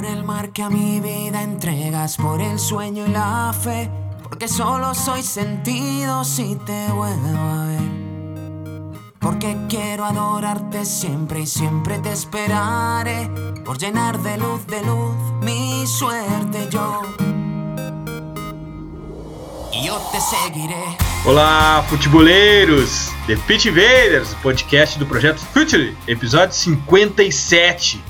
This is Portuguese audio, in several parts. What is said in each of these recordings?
Por el mar que a mi vida entregas, por el sueño y la fe, porque solo soy sentido si te vuelvo a ver. Porque quiero adorarte siempre y siempre te esperaré, por llenar de luz, de luz mi suerte yo. E eu te seguirei. Olá, futeboleiros! The Pitch Invaders, podcast do projeto Future, episódio 57.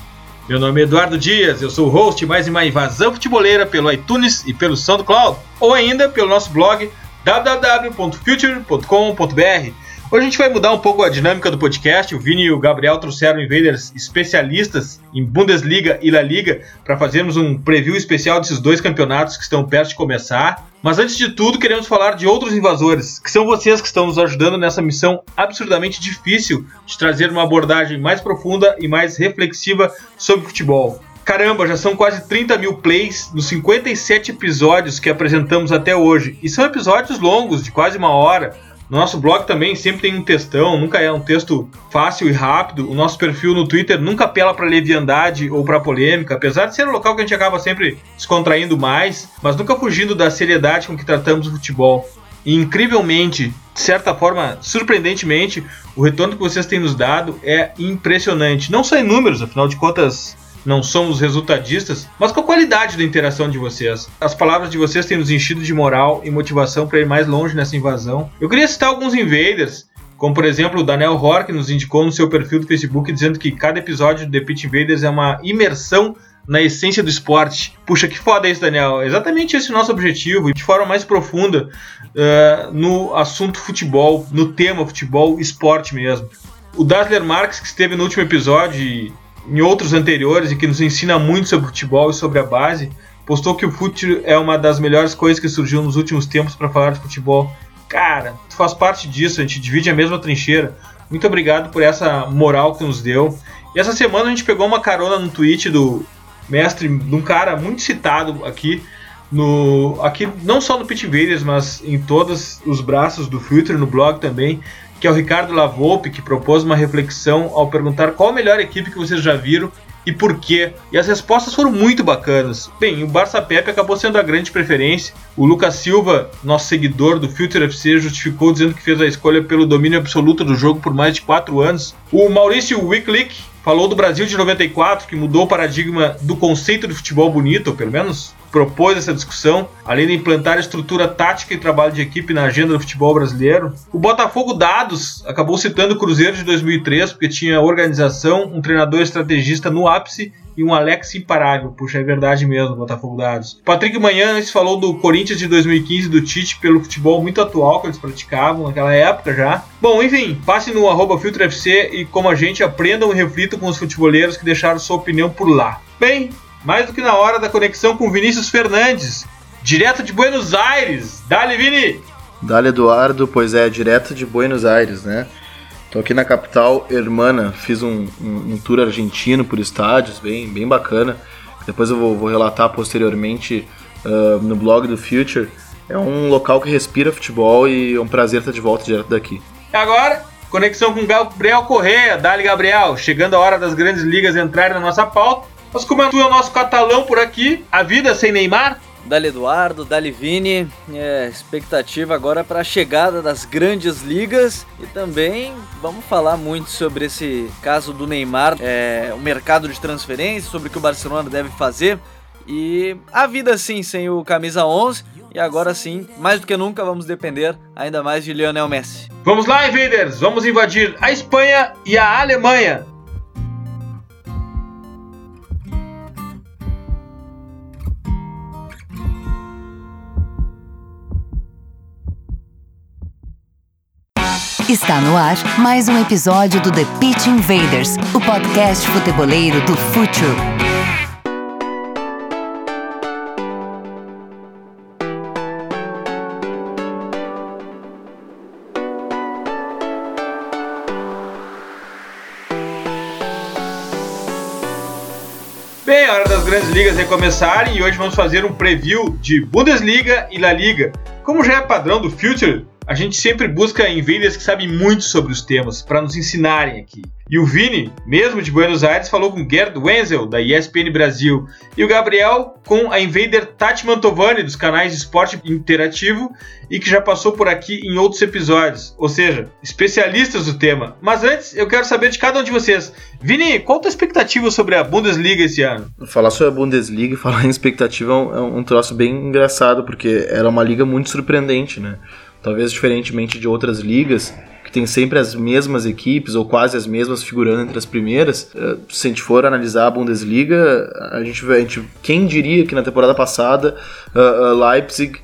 Meu nome é Eduardo Dias, eu sou o host mais uma invasão futeboleira pelo iTunes e pelo SoundCloud, ou ainda pelo nosso blog www.future.com.br. Hoje a gente vai mudar um pouco a dinâmica do podcast. O Vini e o Gabriel trouxeram invaders especialistas em Bundesliga e La Liga para fazermos um preview especial desses dois campeonatos que estão perto de começar. Mas antes de tudo, queremos falar de outros invasores, que são vocês que estão nos ajudando nessa missão absurdamente difícil de trazer uma abordagem mais profunda e mais reflexiva sobre futebol. Caramba, já são quase 30 mil plays nos 57 episódios que apresentamos até hoje. E são episódios longos, de quase uma hora no nosso blog também sempre tem um textão, nunca é um texto fácil e rápido. O nosso perfil no Twitter nunca apela para leviandade ou para polêmica, apesar de ser um local que a gente acaba sempre descontraindo mais, mas nunca fugindo da seriedade com que tratamos o futebol. E incrivelmente, de certa forma, surpreendentemente, o retorno que vocês têm nos dado é impressionante. Não só em números, afinal de contas, não somos resultadistas, mas com a qualidade da interação de vocês. As palavras de vocês têm nos enchido de moral e motivação para ir mais longe nessa invasão. Eu queria citar alguns invaders, como por exemplo o Daniel Hor, que nos indicou no seu perfil do Facebook dizendo que cada episódio do The Pit Invaders é uma imersão na essência do esporte. Puxa, que foda isso, Daniel. Exatamente esse é o nosso objetivo, e de forma mais profunda uh, no assunto futebol, no tema futebol, esporte mesmo. O Dazzler Marques, que esteve no último episódio em outros anteriores e que nos ensina muito sobre futebol e sobre a base, postou que o futebol é uma das melhores coisas que surgiu nos últimos tempos para falar de futebol. Cara, tu faz parte disso, a gente divide a mesma trincheira. Muito obrigado por essa moral que nos deu. E essa semana a gente pegou uma carona no tweet do mestre, de um cara muito citado aqui, no aqui não só no Pit Invaders, mas em todos os braços do Future, no blog também, que é o Ricardo Lavolpe, que propôs uma reflexão ao perguntar qual a melhor equipe que vocês já viram e por quê. E as respostas foram muito bacanas. Bem, o Barça Pepe acabou sendo a grande preferência. O Lucas Silva, nosso seguidor do Future FC, justificou dizendo que fez a escolha pelo domínio absoluto do jogo por mais de 4 anos. O Maurício Wicklick falou do Brasil de 94, que mudou o paradigma do conceito de futebol bonito, pelo menos propôs essa discussão, além de implantar estrutura tática e trabalho de equipe na agenda do futebol brasileiro. O Botafogo Dados acabou citando o Cruzeiro de 2003 porque tinha organização, um treinador estrategista no ápice e um Alex imparável. Puxa, é verdade mesmo, Botafogo Dados. Patrick Manhães falou do Corinthians de 2015 do Tite pelo futebol muito atual que eles praticavam naquela época já. Bom, enfim, passe no arroba FiltroFC e como a gente aprendam e reflitam com os futeboleiros que deixaram sua opinião por lá. Bem, mais do que na hora da conexão com Vinícius Fernandes, direto de Buenos Aires. Dale, Vini! Dale, Eduardo, pois é, direto de Buenos Aires, né? Tô aqui na capital hermana, fiz um, um, um tour argentino por estádios, bem, bem bacana. Depois eu vou, vou relatar posteriormente uh, no blog do Future. É um local que respira futebol e é um prazer estar de volta direto daqui. E agora, conexão com Gabriel Correia. Dali, Gabriel. Chegando a hora das grandes ligas entrarem na nossa pauta. Mas como é o nosso catalão por aqui, a vida sem Neymar? Dali Eduardo, Dali Vini, é, expectativa agora para a chegada das grandes ligas e também vamos falar muito sobre esse caso do Neymar, é, o mercado de transferência, sobre o que o Barcelona deve fazer e a vida sim sem o camisa 11 e agora sim, mais do que nunca vamos depender ainda mais de Lionel Messi. Vamos lá, invaders, vamos invadir a Espanha e a Alemanha. Está no ar mais um episódio do The Pitch Invaders, o podcast futeboleiro do Futuro. Bem, a hora das grandes ligas recomeçarem e hoje vamos fazer um preview de Bundesliga e La Liga. Como já é padrão do Future, a gente sempre busca invaders que sabem muito sobre os temas para nos ensinarem aqui. E o Vini, mesmo de Buenos Aires, falou com Gerd Wenzel, da ESPN Brasil, e o Gabriel com a invader Tati Mantovani, dos canais de esporte interativo, e que já passou por aqui em outros episódios, ou seja, especialistas do tema. Mas antes, eu quero saber de cada um de vocês. Vini, qual a tua expectativa sobre a Bundesliga esse ano? Falar sobre a Bundesliga e falar em expectativa é um, é um troço bem engraçado, porque era uma liga muito surpreendente, né? Talvez diferentemente de outras ligas, que tem sempre as mesmas equipes, ou quase as mesmas, figurando entre as primeiras. Eh, se a gente for analisar a Bundesliga, a gente, a gente quem diria que na temporada passada uh, uh, Leipzig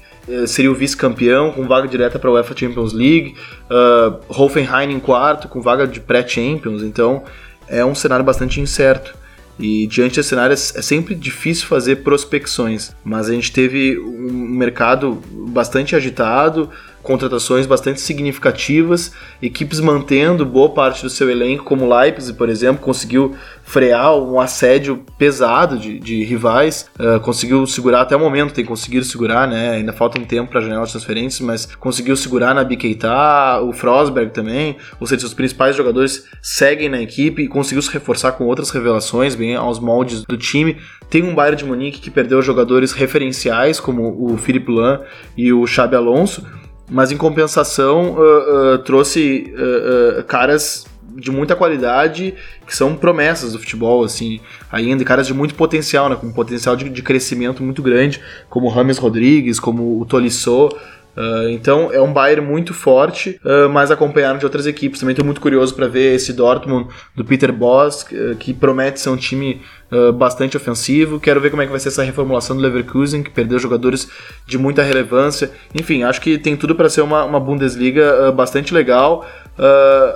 seria o vice-campeão com vaga direta para a UEFA Champions League, uh, Hoffenheim em quarto com vaga de pré-Champions, então é um cenário bastante incerto. E diante desse cenário é sempre difícil fazer prospecções, mas a gente teve um mercado bastante agitado, contratações bastante significativas, equipes mantendo boa parte do seu elenco, como Leipzig, por exemplo, conseguiu frear um assédio pesado de, de rivais, uh, conseguiu segurar até o momento, tem conseguido segurar, né? Ainda falta um tempo para a janela de transferências, mas conseguiu segurar na Bikeita, o Frosberg também, ou seja, os principais jogadores seguem na equipe e conseguiu se reforçar com outras revelações, bem aos moldes do time. Tem um Bayern de Munique que perdeu jogadores referenciais, como o Philippe Lahm e o Xabi Alonso, mas em compensação uh, uh, trouxe uh, caras de muita qualidade que são promessas do futebol, assim, ainda, caras de muito potencial, né, com potencial de, de crescimento muito grande, como o Rames Rodrigues, como o Tolisso, Uh, então é um Bayern muito forte, uh, mas acompanhado de outras equipes. Também estou muito curioso para ver esse Dortmund do Peter Bosz, uh, que promete ser um time bastante ofensivo. Quero ver como é que vai ser essa reformulação do Leverkusen, que perdeu jogadores de muita relevância. Enfim, acho que tem tudo para ser uma, uma Bundesliga bastante legal.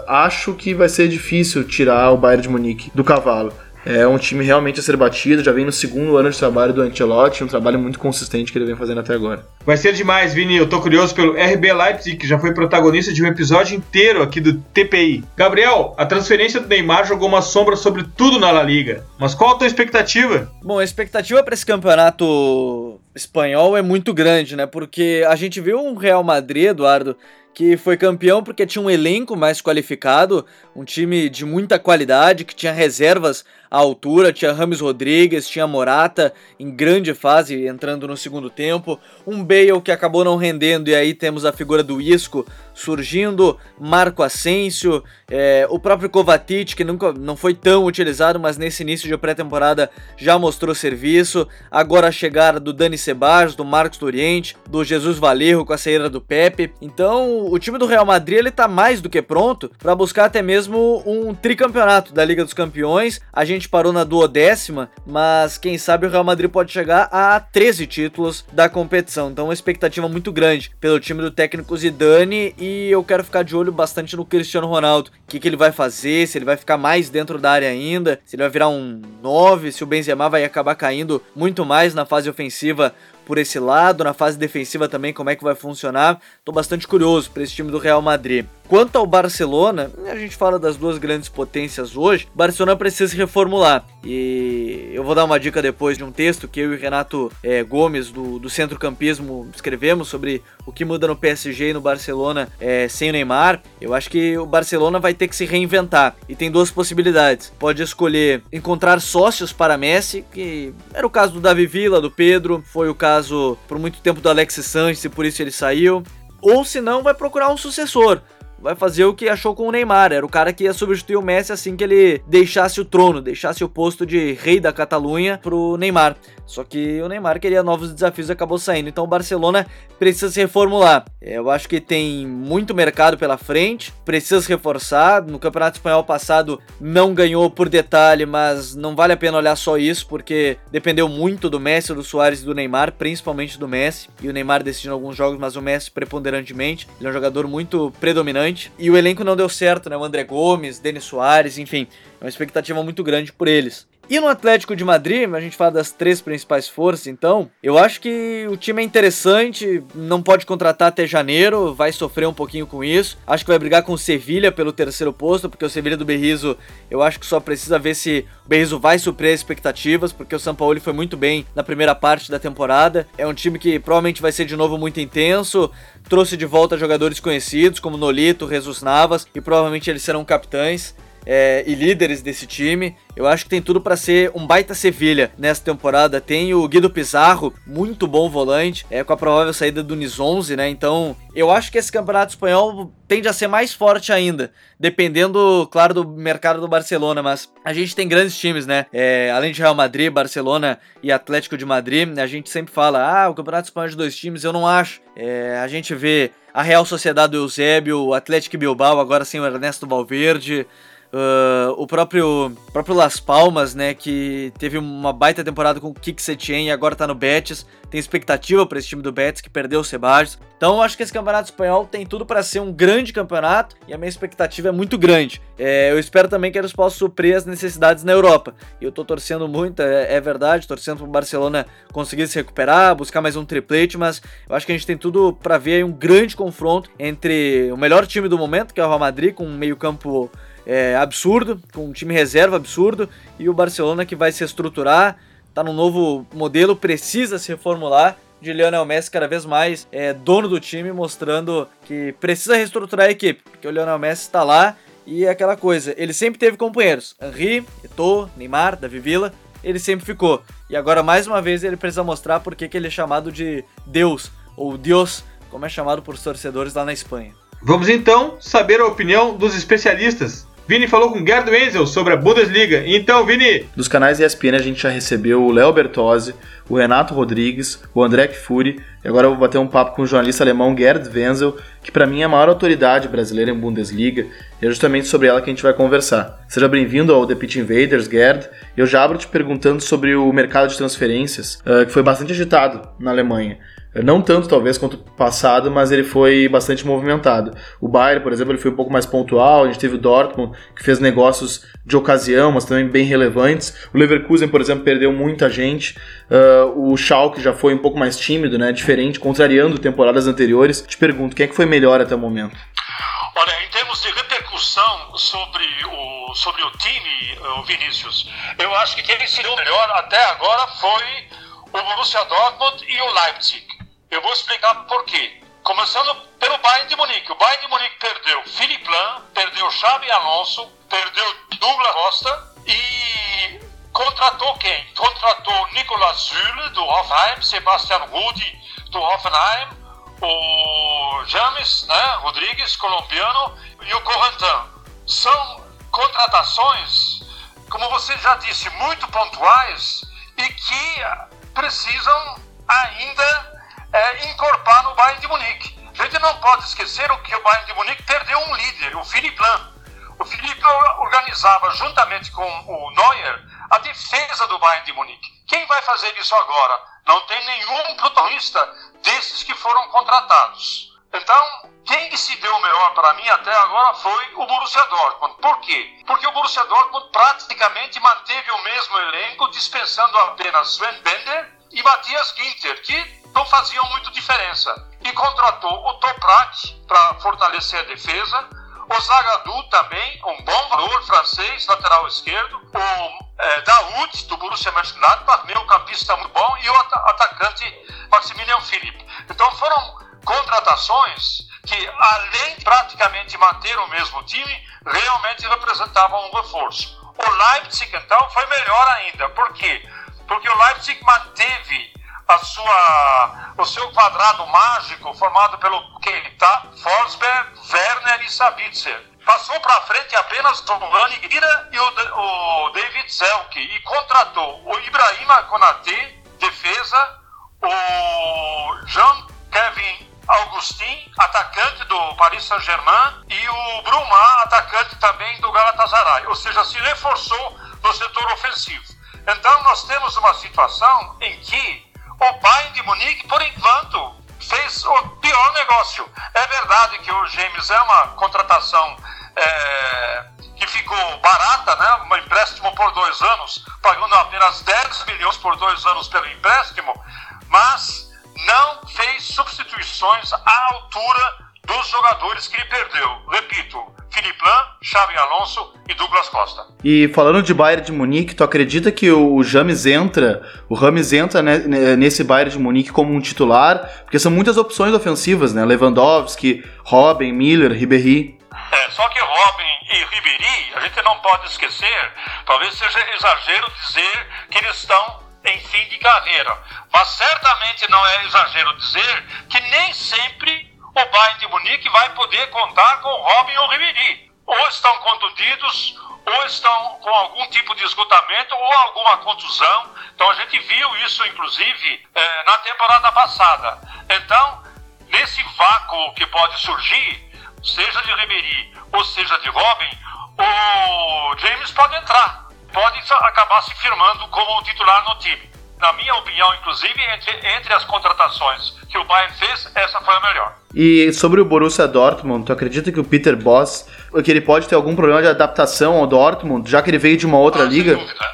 acho que vai ser difícil tirar o Bayern de Munique do cavalo. É um time realmente a ser batido, já vem no segundo ano de trabalho do Ancelotti, um trabalho muito consistente que ele vem fazendo até agora. Vai ser demais, Vini. Eu tô curioso pelo RB Leipzig, que já foi protagonista de um episódio inteiro aqui do TPI. Gabriel, a transferência do Neymar jogou uma sombra sobre tudo na La Liga. Mas qual a tua expectativa? Bom, a expectativa para esse campeonato espanhol é muito grande, né? Porque a gente viu um Real Madrid, Eduardo, que foi campeão porque tinha um elenco mais qualificado, um time de muita qualidade, que tinha reservas à altura, tinha Rames Rodrigues, tinha Morata em grande fase entrando no segundo tempo, um Bale que acabou não rendendo e aí temos a figura do Isco surgindo, Marco Asensio, é, o próprio Kovacic que nunca não foi tão utilizado, mas nesse início de pré-temporada já mostrou serviço, agora a chegada do Dani Ceballos, do Marcos do Oriente, do Jesus Valerro com a saída do Pepe, então o time do Real Madrid ele tá mais do que pronto para buscar até mesmo um tricampeonato da Liga dos Campeões, a gente parou na duodécima, mas quem sabe o Real Madrid pode chegar a 13 títulos da competição. Então, uma expectativa muito grande pelo time do técnico Zidane e eu quero ficar de olho bastante no Cristiano Ronaldo. O que, que ele vai fazer, se ele vai ficar mais dentro da área ainda, se ele vai virar um 9, se o Benzema vai acabar caindo muito mais na fase ofensiva por esse lado, na fase defensiva também, como é que vai funcionar. Tô bastante curioso para esse time do Real Madrid. Quanto ao Barcelona, a gente fala das duas grandes potências hoje. Barcelona precisa reformular. E eu vou dar uma dica depois de um texto que eu e Renato é, Gomes, do, do Centro Campismo, escrevemos sobre o que muda no PSG e no Barcelona é, sem o Neymar. Eu acho que o Barcelona vai ter que se reinventar. E tem duas possibilidades. Pode escolher encontrar sócios para Messi, que era o caso do Davi Villa, do Pedro, foi o caso por muito tempo do Alexis Sanches e por isso ele saiu. Ou se não, vai procurar um sucessor vai fazer o que achou com o Neymar. Era o cara que ia substituir o Messi assim que ele deixasse o trono, deixasse o posto de rei da Catalunha pro Neymar. Só que o Neymar queria novos desafios e acabou saindo. Então o Barcelona precisa se reformular. Eu acho que tem muito mercado pela frente, precisa se reforçar. No Campeonato Espanhol passado não ganhou por detalhe, mas não vale a pena olhar só isso, porque dependeu muito do Messi, do Soares e do Neymar, principalmente do Messi. E o Neymar decidindo alguns jogos, mas o Messi preponderantemente. Ele é um jogador muito predominante. E o elenco não deu certo, né? O André Gomes, Denis Soares, enfim. É uma expectativa muito grande por eles. E no Atlético de Madrid, a gente fala das três principais forças, então, eu acho que o time é interessante, não pode contratar até janeiro, vai sofrer um pouquinho com isso. Acho que vai brigar com o Sevilha pelo terceiro posto, porque o Sevilha do Berrizo, eu acho que só precisa ver se o Berrizo vai suprir as expectativas, porque o São Paulo foi muito bem na primeira parte da temporada. É um time que provavelmente vai ser de novo muito intenso, trouxe de volta jogadores conhecidos como Nolito, Jesus Navas, e provavelmente eles serão capitães é, e líderes desse time. Eu acho que tem tudo para ser um baita Sevilha nessa temporada. Tem o Guido Pizarro, muito bom volante, é, com a provável saída do 11, né? Então, eu acho que esse campeonato espanhol tende a ser mais forte ainda, dependendo, claro, do mercado do Barcelona. Mas a gente tem grandes times, né? É, além de Real Madrid, Barcelona e Atlético de Madrid, a gente sempre fala: ah, o campeonato espanhol é de dois times. Eu não acho. É, a gente vê a Real Sociedade do Eusébio, o Atlético Bilbao, agora sem o Ernesto Valverde. Uh, o próprio, próprio Las Palmas, né, que teve uma baita temporada com o Kik Setien e agora tá no Betis. Tem expectativa para esse time do Betis que perdeu o Sebajos. Então eu acho que esse campeonato espanhol tem tudo para ser um grande campeonato e a minha expectativa é muito grande. É, eu espero também que eles possam suprir as necessidades na Europa. E eu tô torcendo muito, é, é verdade, torcendo pro Barcelona conseguir se recuperar, buscar mais um triplete, mas eu acho que a gente tem tudo para ver um grande confronto entre o melhor time do momento, que é o Real Madrid, com um meio-campo é, absurdo, com um time reserva absurdo, e o Barcelona que vai se estruturar, tá num novo modelo, precisa se reformular. De Lionel Messi cada vez mais é dono do time, mostrando que precisa reestruturar a equipe, porque o Lionel Messi está lá e é aquela coisa, ele sempre teve companheiros, Henri, Eto'o, Neymar, Davi Villa, ele sempre ficou. E agora mais uma vez ele precisa mostrar por que ele é chamado de Deus ou Deus, como é chamado por torcedores lá na Espanha. Vamos então saber a opinião dos especialistas Vini falou com Gerd Wenzel sobre a Bundesliga. Então, Vini. Dos canais ESPN a gente já recebeu o Léo Bertozzi, o Renato Rodrigues, o André Kfouri e agora eu vou bater um papo com o jornalista alemão Gerd Wenzel, que para mim é a maior autoridade brasileira em Bundesliga e é justamente sobre ela que a gente vai conversar. Seja bem-vindo ao The Pitch Invaders, Gerd. Eu já abro te perguntando sobre o mercado de transferências, uh, que foi bastante agitado na Alemanha. Não tanto, talvez, quanto o passado, mas ele foi bastante movimentado. O Bayern, por exemplo, ele foi um pouco mais pontual. A gente teve o Dortmund, que fez negócios de ocasião, mas também bem relevantes. O Leverkusen, por exemplo, perdeu muita gente. Uh, o Schalke já foi um pouco mais tímido, né? Diferente, contrariando temporadas anteriores. Te pergunto, quem é que foi melhor até o momento? Olha, em termos de repercussão sobre o, sobre o time, o Vinícius, eu acho que quem se deu melhor até agora foi o Borussia Dortmund e o Leipzig. Eu vou explicar por quê. Começando pelo Bayern de Munique. O Bayern de Munique perdeu Philipp Lahm, perdeu Xabi Alonso, perdeu Douglas Costa e contratou quem? Contratou Nicolas Zülle do Hoffenheim, Sebastian Rudi do Hoffenheim, o James né, Rodrigues, colombiano, e o Correntin. São contratações, como você já disse, muito pontuais e que precisam ainda é, encorpar no Bayern de Munique. A gente não pode esquecer o que o Bayern de Munique perdeu um líder, o Philipp Lahm. O Philipp organizava juntamente com o Neuer a defesa do Bayern de Munique. Quem vai fazer isso agora? Não tem nenhum protagonista desses que foram contratados. Então, quem se deu melhor para mim até agora foi o Borussia Dortmund. Por quê? Porque o Borussia Dortmund praticamente manteve o mesmo elenco, dispensando apenas Sven Bender e Matthias Ginter, que não faziam muito diferença. E contratou o Toprak para fortalecer a defesa, o Zagadou também, um bom valor francês, lateral esquerdo, o é, Daoud, do Borussia Mönchengladbach, meio campista muito bom, e o at atacante Maximilian Philipp. Então foram contratações que, além de praticamente manter o mesmo time, realmente representavam um reforço. O Leipzig, então, foi melhor ainda. Por quê? Porque o Leipzig manteve a sua, o seu quadrado mágico formado pelo Keita, Forsberg, Werner e Sabitzer. Passou para frente apenas o Rani Gira e o, o David Zelke e contratou o Ibrahima Konaté, defesa, o Jean Kevin Augustin, atacante do Paris Saint-Germain, e o Bruma, atacante também do Galatasaray. Ou seja, se reforçou no setor ofensivo. Então nós temos uma situação em que o Bayern de Munique, por enquanto, fez o pior negócio. É verdade que o James é uma contratação é, que ficou barata, né? Um empréstimo por dois anos, pagando apenas 10 milhões por dois anos pelo empréstimo, mas não fez substituições à altura dos jogadores que ele perdeu. Repito, Felipe Lan, Xavi Alonso e Douglas Costa. E falando de Bayern de Munique, tu acredita que o James entra, o Rames entra nesse Bayern de Munique como um titular? Porque são muitas opções ofensivas, né? Lewandowski, Robin, Miller, Ribéry. É, só que Robin e Ribéry, a gente não pode esquecer, talvez seja exagero dizer que eles estão em fim de carreira. Mas certamente não é exagero dizer que nem sempre o Bayern de Munique vai poder contar com Robin ou Ribéry. Ou estão contundidos, ou estão com algum tipo de esgotamento ou alguma contusão. Então a gente viu isso, inclusive, eh, na temporada passada. Então, nesse vácuo que pode surgir, seja de Ribéry ou seja de Robin, o James pode entrar, pode acabar se firmando como titular no time na minha opinião, inclusive, entre, entre as contratações que o Bayern fez, essa foi a melhor. E sobre o Borussia Dortmund, tu acredita que o Peter Boss, que ele pode ter algum problema de adaptação ao Dortmund, já que ele veio de uma outra ah, liga? Sem dúvida.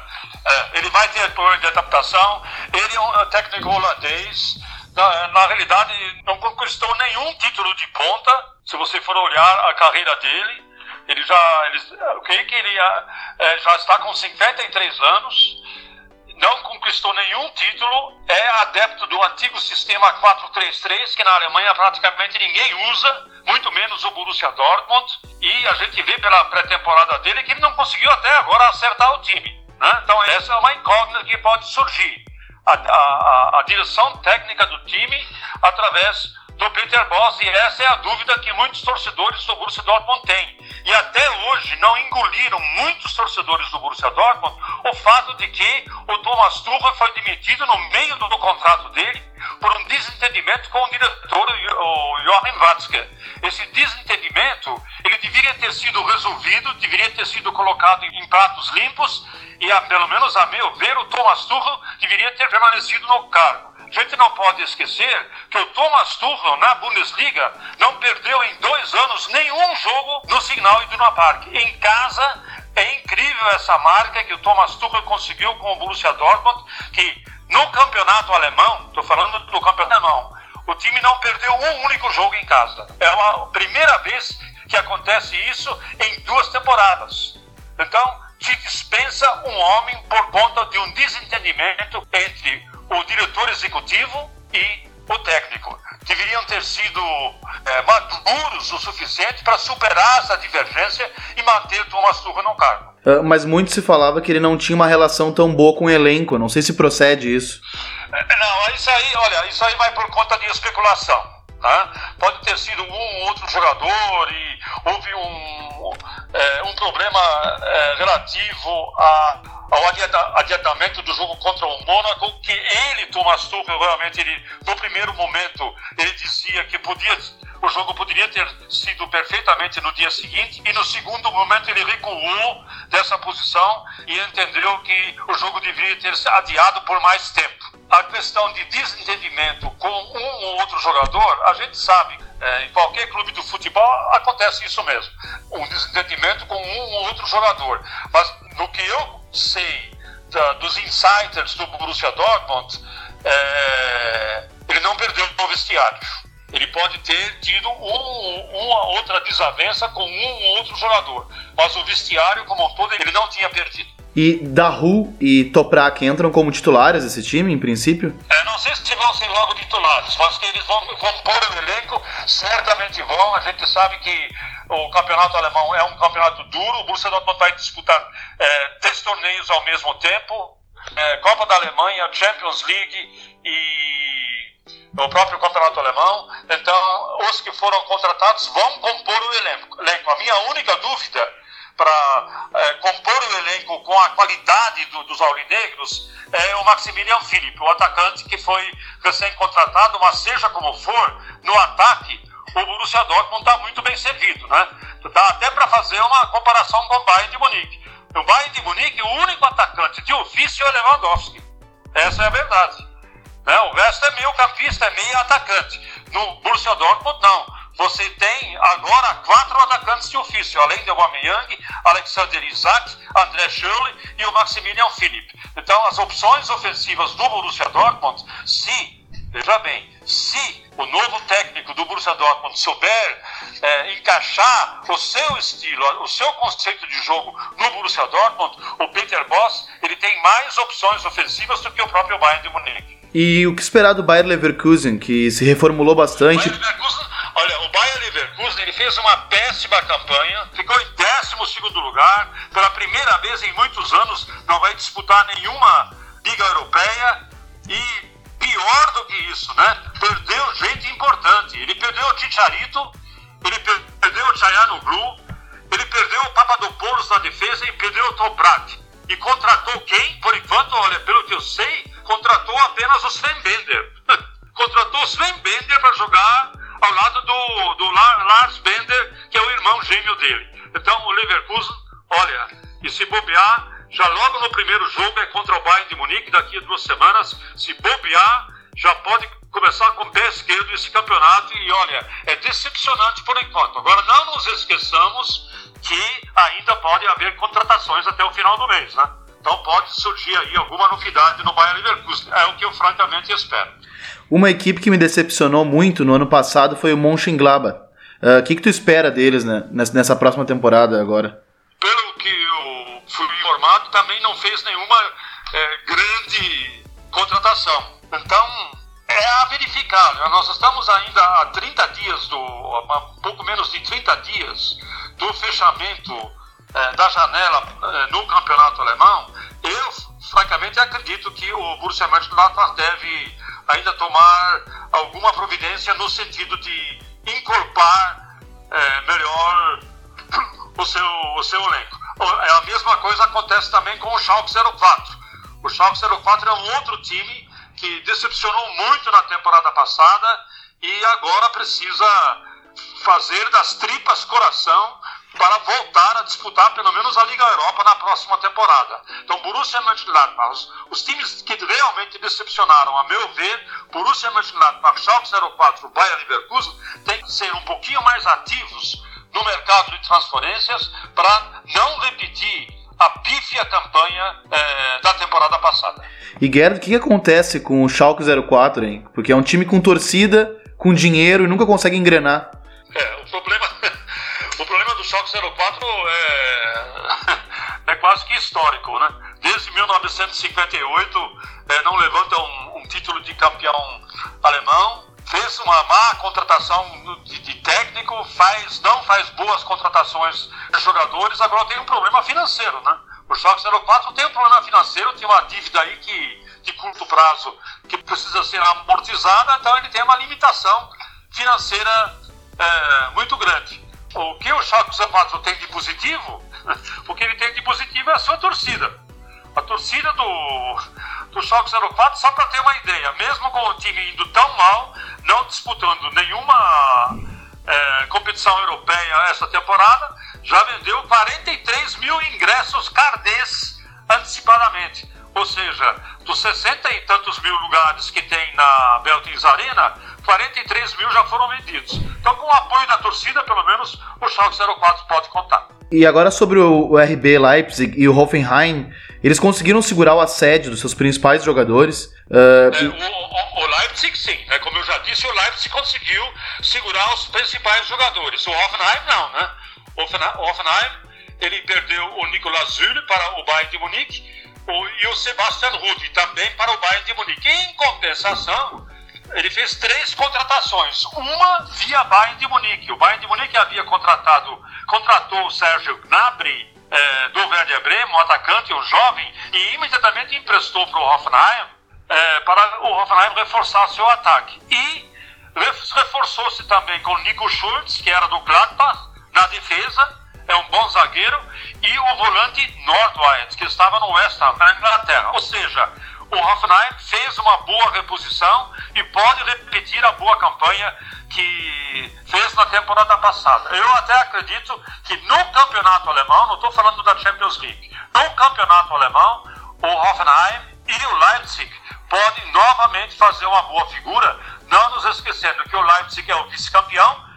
É, ele vai ter problema de adaptação, ele é um técnico holandês, na, na realidade não conquistou nenhum título de ponta, se você for olhar a carreira dele, ele já, ele, creio que ele é, já está com 53 anos, não conquistou nenhum título, é adepto do antigo sistema 4-3-3, que na Alemanha praticamente ninguém usa, muito menos o Borussia Dortmund, e a gente vê pela pré-temporada dele que ele não conseguiu até agora acertar o time. Né? Então essa é uma incógnita que pode surgir. A, a, a direção técnica do time através do Peter Boss, e essa é a dúvida que muitos torcedores do Borussia Dortmund têm. E até hoje não engoliram muitos torcedores do Borussia Dortmund o fato de que o Thomas Tuchel foi demitido no meio do, contrato dele por um desentendimento com o diretor, o Joachim Watzke. Esse desentendimento, ele deveria ter sido resolvido, deveria ter sido colocado em pratos limpos e, a, pelo menos a meu ver, o Thomas Tuchel deveria ter permanecido no cargo. A gente não pode esquecer que o Thomas Tuchel na Bundesliga não perdeu em dois anos nenhum jogo no Signal Iduna Park. Em casa, é incrível essa marca que o Thomas Tuchel conseguiu com o Borussia Dortmund, que no campeonato alemão, estou falando do campeonato alemão, o time não perdeu um único jogo em casa. É a primeira vez que acontece isso em duas temporadas. Então, te dispensa um homem por conta de um desentendimento entre o diretor executivo e o técnico. Deveriam ter sido é, maduros o suficiente para superar essa divergência e manter Thomas Tuchel no cargo. Uh, mas muito se falava que ele não tinha uma relação tão boa com o elenco. Não sei se procede isso. É, não, isso aí, olha, isso aí vai por conta de especulação. Tá? Pode ter sido um ou outro jogador e houve um, é, um problema é, relativo a ao adiantamento do jogo contra o Mônaco, que ele, Thomas Tuchel, realmente, ele, no primeiro momento, ele dizia que podia, o jogo poderia ter sido perfeitamente no dia seguinte, e no segundo momento ele recuou dessa posição e entendeu que o jogo deveria ter se adiado por mais tempo. A questão de desentendimento com um ou outro jogador, a gente sabe, é, em qualquer clube do futebol acontece isso mesmo. Um desentendimento com um ou outro jogador. Mas no que eu sei da, dos insiders do Borussia Dortmund, é, ele não perdeu o vestiário. Ele pode ter tido um, uma outra desavença com um ou outro jogador, mas o vestiário como um todo ele não tinha perdido. E Dahu e Toprak entram como titulares desse time, em princípio? É, não sei se vão ser logo titulares, mas que eles vão compor o elenco, certamente vão. A gente sabe que o campeonato alemão é um campeonato duro. O Borussia Dortmund vai disputar é, três torneios ao mesmo tempo: é, Copa da Alemanha, Champions League e o próprio campeonato alemão. Então, os que foram contratados vão compor o elenco. A minha única dúvida para é, compor o elenco com a qualidade do, dos aurinegros é o Maximilian Philipp, o atacante que foi recém-contratado, mas seja como for, no ataque o Borussia Dortmund está muito bem servido, né? Dá até para fazer uma comparação com o Bayern de Munique. No Bayern de Munique, o único atacante de ofício é Lewandowski. Essa é a verdade. Né? O resto é meio campista, é meio atacante. No Borussia Dortmund, não. você tem agora quatro atacantes de ofício, além de Aubameyang, Alexander Isaac, André Schürrle e o Maximilian Philipp. Então, as opções ofensivas do Borussia Dortmund, se, veja bem, se o novo técnico do Borussia Dortmund souber é, encaixar o seu estilo, o seu conceito de jogo no Borussia Dortmund, o Peter Boss, ele tem mais opções ofensivas do que o próprio Bayern de Munique. E o que esperar do Bayern Leverkusen, que se reformulou bastante? Olha, o Bayern Leverkusen ele fez uma péssima campanha, ficou em 12 lugar, pela primeira vez em muitos anos não vai disputar nenhuma liga europeia e pior do que isso, né? Perdeu gente importante. Ele perdeu o Ticharito, ele perdeu o Chayano Blue, ele perdeu o Papadopoulos na defesa e perdeu o Toprak. E contratou quem? Por enquanto, olha, pelo que eu sei, contratou apenas o Sven Bender. contratou o Sven Bender para jogar ao lado do, do Lars Bender, que é o irmão gêmeo dele. Então o Leverkusen, olha, e se bobear, já logo no primeiro jogo é contra o Bayern de Munique, daqui a duas semanas, se bobear, já pode começar com o pé esquerdo esse campeonato e olha, é decepcionante por enquanto. Agora não nos esqueçamos que ainda pode haver contratações até o final do mês, né? Então pode surgir aí alguma novidade no Bayern Leverkusen. É o que eu francamente espero. Uma equipe que me decepcionou muito no ano passado foi o Mönchengladbach. O uh, que, que tu espera deles né, nessa próxima temporada agora? Pelo que eu fui informado, também não fez nenhuma é, grande contratação. Então, é a verificar. Nós estamos ainda há 30 dias, do, pouco menos de 30 dias, do fechamento é, da janela é, no campeonato alemão. Eu, francamente, acredito que o Borussia Mönchengladbach deve ainda tomar alguma providência no sentido de encorpar é, melhor o seu, o seu elenco. É a mesma coisa acontece também com o Schalke 04. O Schalke 04 é um outro time que decepcionou muito na temporada passada e agora precisa fazer das tripas coração para voltar a disputar pelo menos a Liga Europa na próxima temporada. Então, Borussia Mönchengladbach, os, os times que realmente decepcionaram, a meu ver, Borussia Mönchengladbach, Schalke 04, Bayern Leverkusen, têm que ser um pouquinho mais ativos no mercado de transferências para não repetir a pífia campanha é, da temporada passada. E Gerd, o que acontece com o Schalke 04, hein? Porque é um time com torcida, com dinheiro e nunca consegue engrenar. É, o problema, o problema do Schalke 04 é, é quase que histórico, né? Desde 1958 é, não levanta um, um título de campeão alemão, fez uma má contratação de, de, técnico, faz, não faz boas contratações de jogadores, agora tem um problema financeiro, né? O Schalke 04 tem um problema financeiro, tem uma dívida aí que de curto prazo que precisa ser amortizada, então ele tem uma limitação financeira é, muito grande. O que o Schalke 04 tem de positivo, o que ele tem de positivo é a sua torcida. A torcida do, do Schalke 04, só para ter uma ideia, mesmo com o time indo tão mal, não disputando nenhuma é, competição europeia essa temporada, já vendeu 43 mil ingressos cardês antecipadamente. Ou seja, dos 60 e tantos mil lugares que tem na Beltins Arena, 43 mil já foram vendidos. Então, com o apoio da torcida, pelo menos, o Schalke 04 pode contar. E agora sobre o RB Leipzig e o Hoffenheim, eles conseguiram segurar o assédio dos seus principais jogadores. Uh, é, o, o, Leipzig, sim. Né? Como eu já disse, o Leipzig conseguiu segurar os principais jogadores. O Hoffenheim, não. Né? O Hoffenheim, ele perdeu o Nicolas Zülle para o Bayern de Munique o, e o Sebastian Rudi também para o Bayern de Munique. Em compensação, ele fez três contratações. Uma via Bayern de Munique. O Bayern de Munique havia contratado, contratou o Sérgio Gnabry é, do Werder Bremen, um atacante, um jovem, e imediatamente emprestou para o Hoffenheim é, para o Hoffenheim reforçar seu ataque. E reforçou-se também com o Nico Schultz, que era do Gladbach, na defesa, é um bom zagueiro, e o volante Nordwijk, que estava no West Ham, na Inglaterra. Ou seja, o Hoffenheim fez uma boa reposição e pode repetir a boa campanha que fez na temporada passada. Eu até acredito que no campeonato alemão, não estou falando da Champions League, no campeonato alemão, o Hoffenheim e o Leipzig podem novamente fazer uma boa figura, não nos esquecendo que o Leipzig é o vice-campeão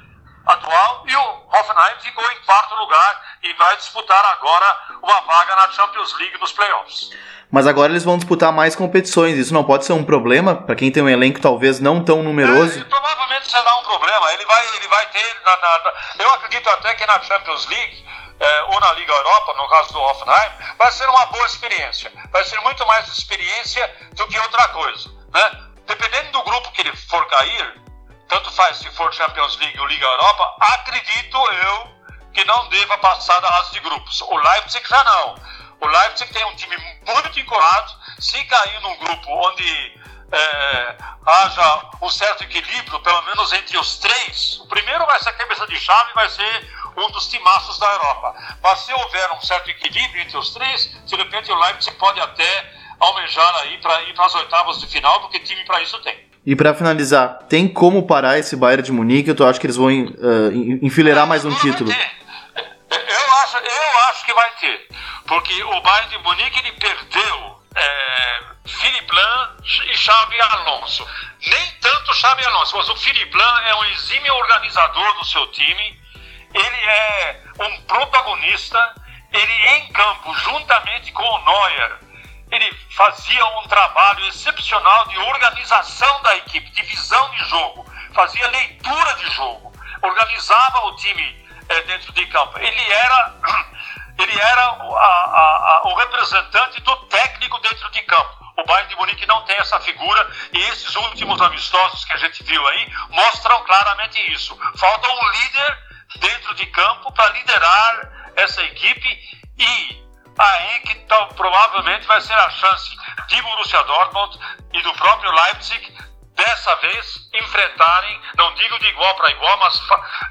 atual e o Hoffenheim ficou em quarto lugar e vai disputar agora uma vaga na Champions League nos playoffs. Mas agora eles vão disputar mais competições. Isso não pode ser um problema para quem tem um elenco talvez não tão numeroso? É, provavelmente será um problema. Ele vai, ele vai ter. Na, na, eu acredito até que na Champions League é, ou na Liga Europa, no caso do Hoffenheim, vai ser uma boa experiência. Vai ser muito mais experiência do que outra coisa. Né? Dependendo do grupo que ele for cair, tanto faz se for Champions League ou Liga Europa, acredito eu que não deva passar da fase de grupos. O Leipzig já não. O Leipzig tem um time muito encorado. Se cair num grupo onde é, haja um certo equilíbrio, pelo menos entre os três, o primeiro vai ser a cabeça de chave, vai ser um dos timaços da Europa. Mas se houver um certo equilíbrio entre os três, de repente o Leipzig pode até almejar aí para ir para as oitavas de final, porque time para isso tem. E para finalizar, tem como parar esse Bayern de Munique? Eu acho que eles vão uh, enfileirar mais um título. Eu acho, eu acho que vai ter, porque o Bayern de Munique ele perdeu é, Philippe Lahm e Xabi Alonso. Nem tanto Xabi Alonso, mas o Philippe Lahm é um exímio organizador do seu time. Ele é um protagonista. Ele em campo, juntamente com o Neuer, ele fazia um trabalho excepcional de organização da equipe, de visão de jogo, fazia leitura de jogo, organizava o time é, dentro de campo. Ele era, ele era a, a, a, o representante do técnico dentro de campo. O Bayern de Munique não tem essa figura e esses últimos amistosos que a gente viu aí mostram claramente isso. Falta um líder dentro de campo para liderar essa equipe e aí que tá, provavelmente vai ser a chance de Borussia Dortmund e do próprio Leipzig dessa vez enfrentarem, não digo de igual para igual, mas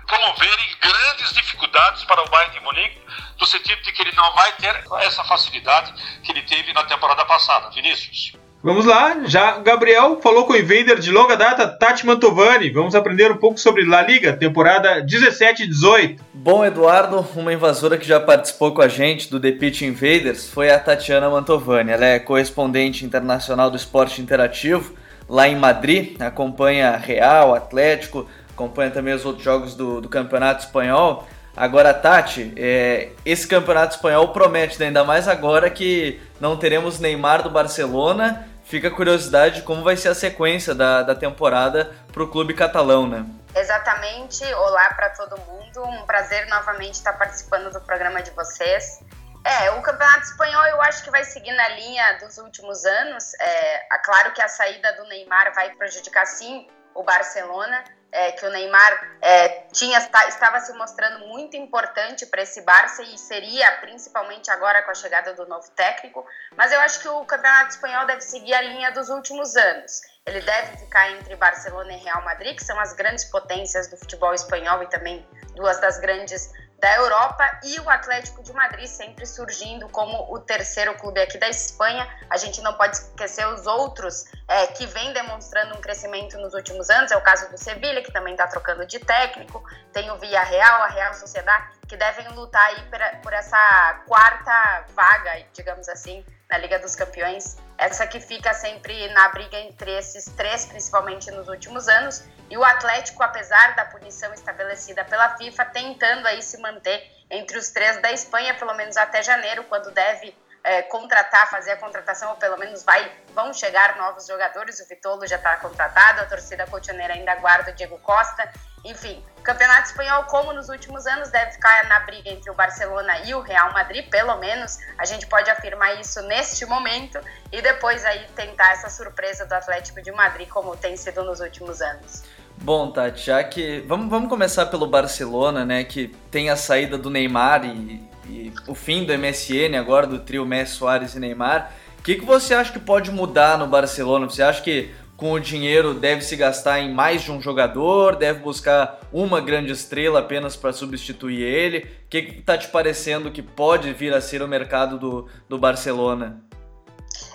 promoverem grandes dificuldades para o Bayern de Munique, no sentido de que ele não vai ter essa facilidade que ele teve na temporada passada. Vinícius. Vamos lá, já o Gabriel falou com o invader de longa data, Tati Mantovani. Vamos aprender um pouco sobre La Liga, temporada 17 e 18. Bom, Eduardo, uma invasora que já participou com a gente do The Pitch Invaders foi a Tatiana Mantovani. Ela é correspondente internacional do esporte interativo lá em Madrid, acompanha Real, Atlético, acompanha também os outros jogos do, do Campeonato Espanhol. Agora, Tati, é, esse Campeonato Espanhol promete, né? ainda mais agora que não teremos Neymar do Barcelona fica a curiosidade de como vai ser a sequência da, da temporada para o clube catalão, né? Exatamente. Olá para todo mundo. Um prazer novamente estar participando do programa de vocês. É, o Campeonato Espanhol eu acho que vai seguir na linha dos últimos anos. É, é claro que a saída do Neymar vai prejudicar sim o Barcelona, é, que o Neymar é, tinha, estava se mostrando muito importante para esse Barça e seria, principalmente agora com a chegada do novo técnico. Mas eu acho que o Campeonato Espanhol deve seguir a linha dos últimos anos. Ele deve ficar entre Barcelona e Real Madrid, que são as grandes potências do futebol espanhol e também duas das grandes da Europa e o Atlético de Madrid sempre surgindo como o terceiro clube aqui da Espanha. A gente não pode esquecer os outros é, que vêm demonstrando um crescimento nos últimos anos. É o caso do Sevilha, que também está trocando de técnico. Tem o Villarreal, a Real Sociedade, que devem lutar aí por essa quarta vaga, digamos assim, na Liga dos Campeões. Essa que fica sempre na briga entre esses três, principalmente nos últimos anos. E o Atlético, apesar da punição estabelecida pela FIFA, tentando aí se manter entre os três da Espanha, pelo menos até janeiro, quando deve é, contratar, fazer a contratação, ou pelo menos vai, vão chegar novos jogadores. O Vitolo já está contratado, a torcida cotioneira ainda aguarda o Diego Costa. Enfim, o Campeonato Espanhol, como nos últimos anos, deve ficar na briga entre o Barcelona e o Real Madrid, pelo menos a gente pode afirmar isso neste momento, e depois aí tentar essa surpresa do Atlético de Madrid, como tem sido nos últimos anos. Bom, Tati, já que. Vamos, vamos começar pelo Barcelona, né? Que tem a saída do Neymar e, e o fim do MSN agora, do trio Messi, Soares e Neymar. O que, que você acha que pode mudar no Barcelona? Você acha que com o dinheiro deve se gastar em mais de um jogador, deve buscar uma grande estrela apenas para substituir ele. O que está te parecendo que pode vir a ser o mercado do, do Barcelona?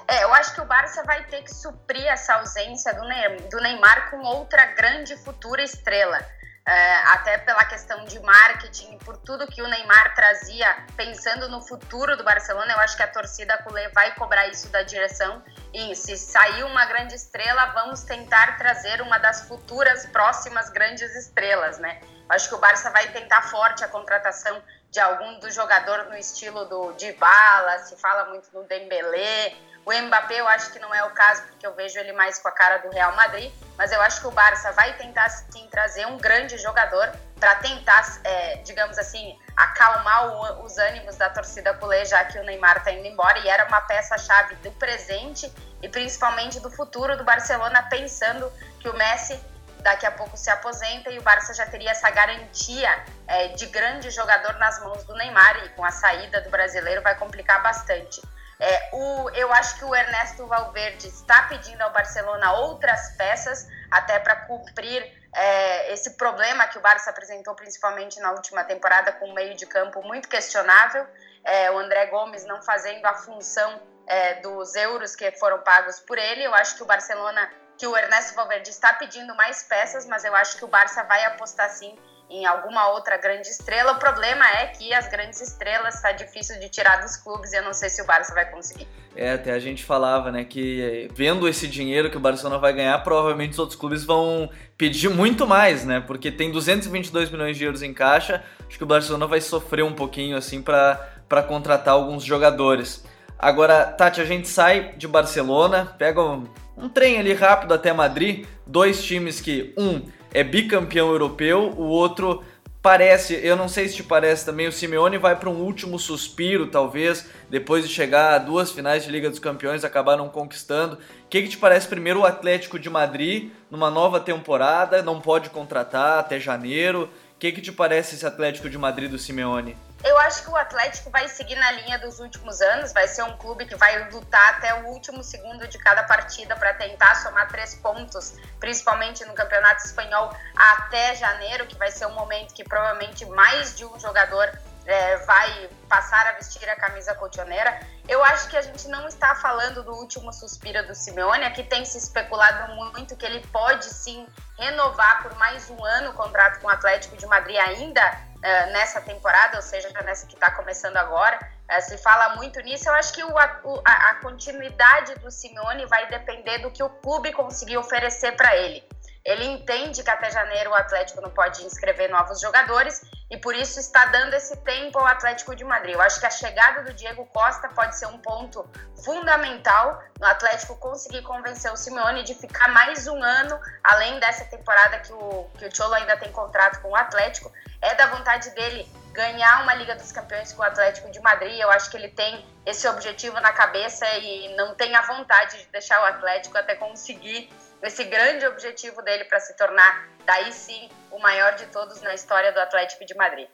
É, eu acho que o Barça vai ter que suprir essa ausência do Neymar com outra grande futura estrela até pela questão de marketing, por tudo que o Neymar trazia, pensando no futuro do Barcelona, eu acho que a torcida culé vai cobrar isso da direção e se sair uma grande estrela, vamos tentar trazer uma das futuras próximas grandes estrelas, né? Acho que o Barça vai tentar forte a contratação de algum do jogador no estilo do Dybala, se fala muito no Dembélé. O Mbappé eu acho que não é o caso, porque eu vejo ele mais com a cara do Real Madrid, mas eu acho que o Barça vai tentar sim trazer um grande jogador para tentar, é, digamos assim, acalmar o, os ânimos da torcida culé, já que o Neymar está indo embora e era uma peça-chave do presente e principalmente do futuro do Barcelona, pensando que o Messi daqui a pouco se aposenta e o Barça já teria essa garantia é, de grande jogador nas mãos do Neymar e com a saída do brasileiro vai complicar bastante. É, o, eu acho que o Ernesto Valverde está pedindo ao Barcelona outras peças até para cumprir é, esse problema que o Barça apresentou principalmente na última temporada com um meio de campo muito questionável. É, o André Gomes não fazendo a função é, dos euros que foram pagos por ele. Eu acho que o Barcelona que o Ernesto Valverde está pedindo mais peças, mas eu acho que o Barça vai apostar sim em alguma outra grande estrela. O problema é que as grandes estrelas está difícil de tirar dos clubes e eu não sei se o Barça vai conseguir. É, até a gente falava, né, que vendo esse dinheiro que o Barcelona vai ganhar, provavelmente os outros clubes vão pedir muito mais, né? Porque tem 222 milhões de euros em caixa. Acho que o Barcelona vai sofrer um pouquinho assim para contratar alguns jogadores. Agora, Tati, a gente sai de Barcelona, pega um, um trem ali rápido até Madrid, dois times que um é bicampeão europeu, o outro parece, eu não sei se te parece também, o Simeone vai para um último suspiro, talvez, depois de chegar a duas finais de Liga dos Campeões, acabaram conquistando. O que, que te parece primeiro o Atlético de Madrid, numa nova temporada, não pode contratar até janeiro? O que, que te parece esse Atlético de Madrid do Simeone? Eu acho que o Atlético vai seguir na linha dos últimos anos, vai ser um clube que vai lutar até o último segundo de cada partida para tentar somar três pontos, principalmente no Campeonato Espanhol até janeiro, que vai ser um momento que provavelmente mais de um jogador é, vai passar a vestir a camisa colchoneira. Eu acho que a gente não está falando do último suspiro do Simeone, aqui tem se especulado muito que ele pode sim renovar por mais um ano o contrato com o Atlético de Madrid ainda uh, nessa temporada, ou seja, nessa que está começando agora. Uh, se fala muito nisso. Eu acho que o, a, a, continuidade do Simeone vai depender do que o clube conseguir oferecer para ele. Ele entende que até janeiro o Atlético não pode inscrever novos jogadores e por isso está dando esse tempo ao Atlético de Madrid. Eu acho que a chegada do Diego Costa pode ser um ponto fundamental no Atlético conseguir convencer o Simeone de ficar mais um ano, além dessa temporada que o, que o Cholo ainda tem contrato com o Atlético. É da vontade dele ganhar uma Liga dos Campeões com o Atlético de Madrid. Eu acho que ele tem esse objetivo na cabeça e não tem a vontade de deixar o Atlético até conseguir esse grande objetivo dele para se tornar, daí sim, o maior de todos na história do Atlético de Madrid.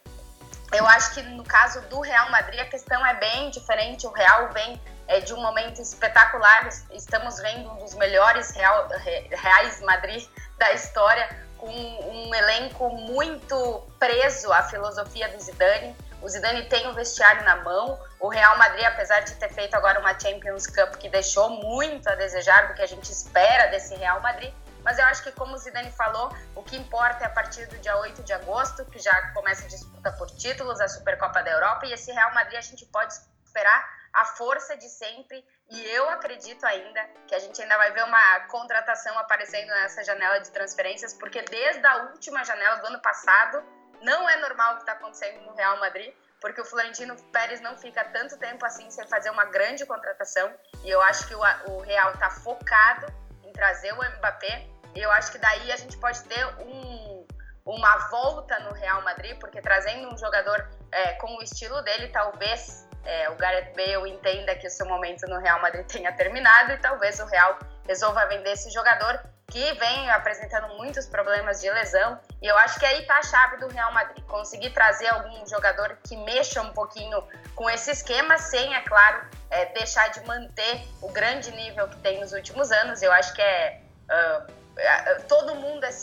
Eu acho que no caso do Real Madrid a questão é bem diferente. O Real vem é, de um momento espetacular. Estamos vendo um dos melhores Real, Reais Madrid da história, com um elenco muito preso à filosofia do Zidane. O Zidane tem o vestiário na mão. O Real Madrid, apesar de ter feito agora uma Champions Cup que deixou muito a desejar do que a gente espera desse Real Madrid, mas eu acho que, como o Zidane falou, o que importa é a partir do dia 8 de agosto, que já começa a disputa por títulos, a Supercopa da Europa, e esse Real Madrid a gente pode esperar a força de sempre. E eu acredito ainda que a gente ainda vai ver uma contratação aparecendo nessa janela de transferências, porque desde a última janela do ano passado, não é normal o que está acontecendo no Real Madrid, porque o Florentino Pérez não fica tanto tempo assim sem fazer uma grande contratação. E eu acho que o, Real está focado em trazer o Mbappé. E eu acho que daí a gente pode ter um, uma volta no Real Madrid, porque trazendo um jogador é, com o estilo dele, talvez é, o Gareth Bale entenda que o seu momento no Real Madrid tenha terminado e talvez o Real resolva vender esse jogador que vem apresentando muitos problemas de lesão. E eu acho que aí tá a chave do Real Madrid, conseguir trazer algum jogador que mexa um pouquinho com esse esquema, sem, é claro, é, deixar de manter o grande nível que tem nos últimos anos. Eu acho que é. Uh,